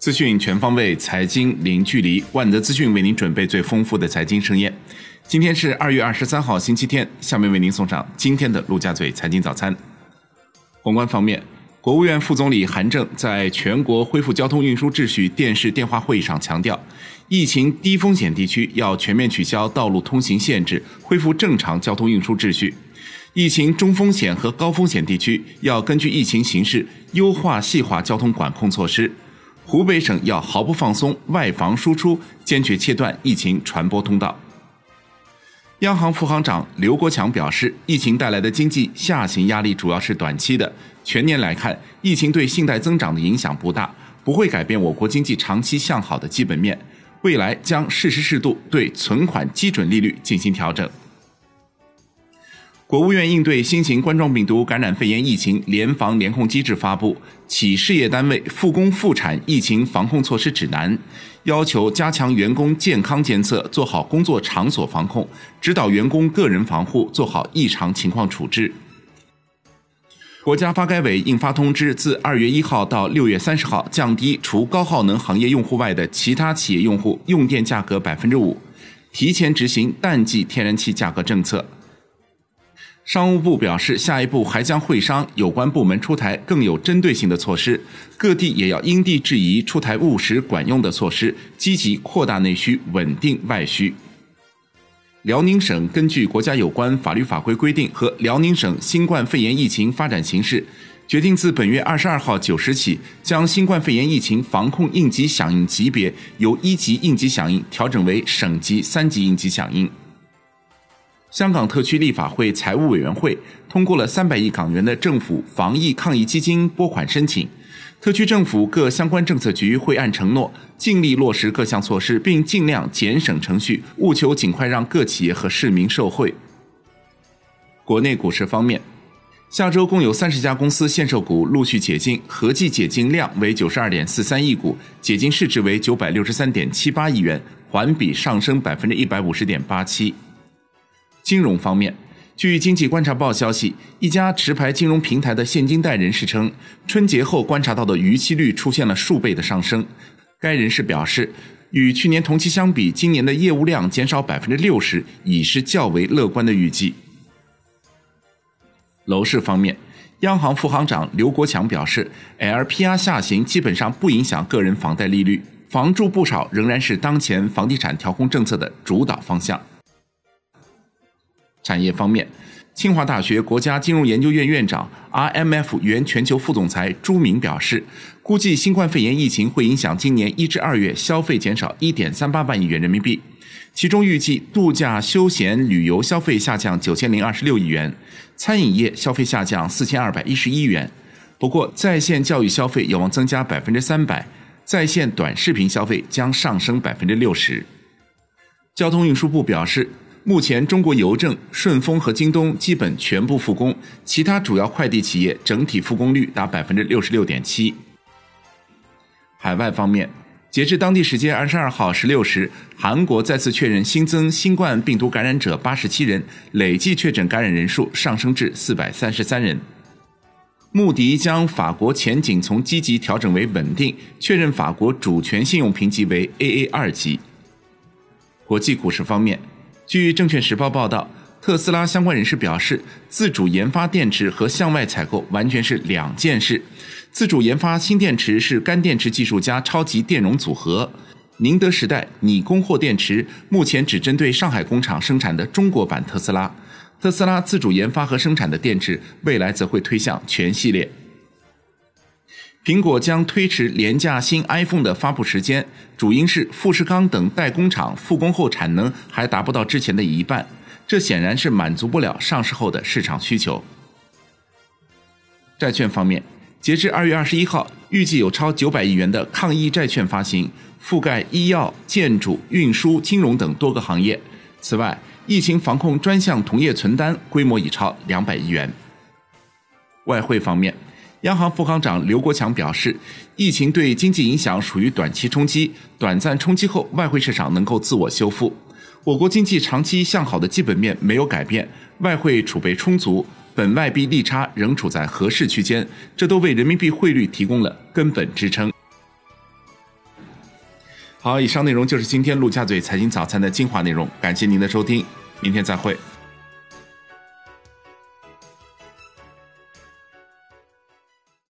资讯全方位，财经零距离。万德资讯为您准备最丰富的财经盛宴。今天是二月二十三号，星期天。下面为您送上今天的陆家嘴财经早餐。宏观方面，国务院副总理韩正在全国恢复交通运输秩序电视电话会议上强调，疫情低风险地区要全面取消道路通行限制，恢复正常交通运输秩序；疫情中风险和高风险地区要根据疫情形势优化细化交通管控措施。湖北省要毫不放松外防输出，坚决切断疫情传播通道。央行副行长刘国强表示，疫情带来的经济下行压力主要是短期的，全年来看，疫情对信贷增长的影响不大，不会改变我国经济长期向好的基本面。未来将适时适度对存款基准利率进行调整。国务院应对新型冠状病毒感染肺炎疫情联防联控机制发布《企事业单位复工复产疫情防控措施指南》，要求加强员工健康监测，做好工作场所防控，指导员工个人防护，做好异常情况处置。国家发改委印发通知，自二月一号到六月三十号，降低除高耗能行业用户外的其他企业用户用电价格百分之五，提前执行淡季天然气价格政策。商务部表示，下一步还将会商有关部门出台更有针对性的措施，各地也要因地制宜出台务实管用的措施，积极扩大内需，稳定外需。辽宁省根据国家有关法律法规规定和辽宁省新冠肺炎疫情发展形势，决定自本月二十二号九时起，将新冠肺炎疫情防控应急响应级别由一级应急响应调整为省级三级应急响应。香港特区立法会财务委员会通过了三百亿港元的政府防疫抗疫基金拨款申请，特区政府各相关政策局会按承诺尽力落实各项措施，并尽量减省程序，务求尽快让各企业和市民受惠。国内股市方面，下周共有三十家公司限售股陆续解禁，合计解禁量为九十二点四三亿股，解禁市值为九百六十三点七八亿元，环比上升百分之一百五十点八七。金融方面，据经济观察报消息，一家持牌金融平台的现金贷人士称，春节后观察到的逾期率出现了数倍的上升。该人士表示，与去年同期相比，今年的业务量减少百分之六十，已是较为乐观的预计。楼市方面，央行副行长刘国强表示，LPR 下行基本上不影响个人房贷利率，房住不炒仍然是当前房地产调控政策的主导方向。产业方面，清华大学国家金融研究院院长、RMF 原全球副总裁朱明表示，估计新冠肺炎疫情会影响今年一至二月消费减少一点三八万亿元人民币，其中预计度假休闲旅游消费下降九千零二十六亿元，餐饮业消费下降四千二百一十一元。不过，在线教育消费有望增加百分之三百，在线短视频消费将上升百分之六十。交通运输部表示。目前，中国邮政、顺丰和京东基本全部复工，其他主要快递企业整体复工率达百分之六十六点七。海外方面，截至当地时间二十二号十六时，韩国再次确认新增新冠病毒感染者八十七人，累计确诊感染人数上升至四百三十三人。穆迪将法国前景从积极调整为稳定，确认法国主权信用评级为 AA 二级。国际股市方面。据证券时报报道，特斯拉相关人士表示，自主研发电池和向外采购完全是两件事。自主研发新电池是干电池技术加超级电容组合。宁德时代拟供货电池目前只针对上海工厂生产的中国版特斯拉。特斯拉自主研发和生产的电池，未来则会推向全系列。苹果将推迟廉价新 iPhone 的发布时间，主因是富士康等代工厂复工后产能还达不到之前的一半，这显然是满足不了上市后的市场需求。债券方面，截至二月二十一号，预计有超九百亿元的抗疫债券发行，覆盖医药、建筑、运输、金融等多个行业。此外，疫情防控专项同业存单规模已超两百亿元。外汇方面。央行副行长刘国强表示，疫情对经济影响属于短期冲击，短暂冲击后，外汇市场能够自我修复。我国经济长期向好的基本面没有改变，外汇储备充足，本外币利差仍处在合适区间，这都为人民币汇率提供了根本支撑。好，以上内容就是今天陆家嘴财经早餐的精华内容，感谢您的收听，明天再会。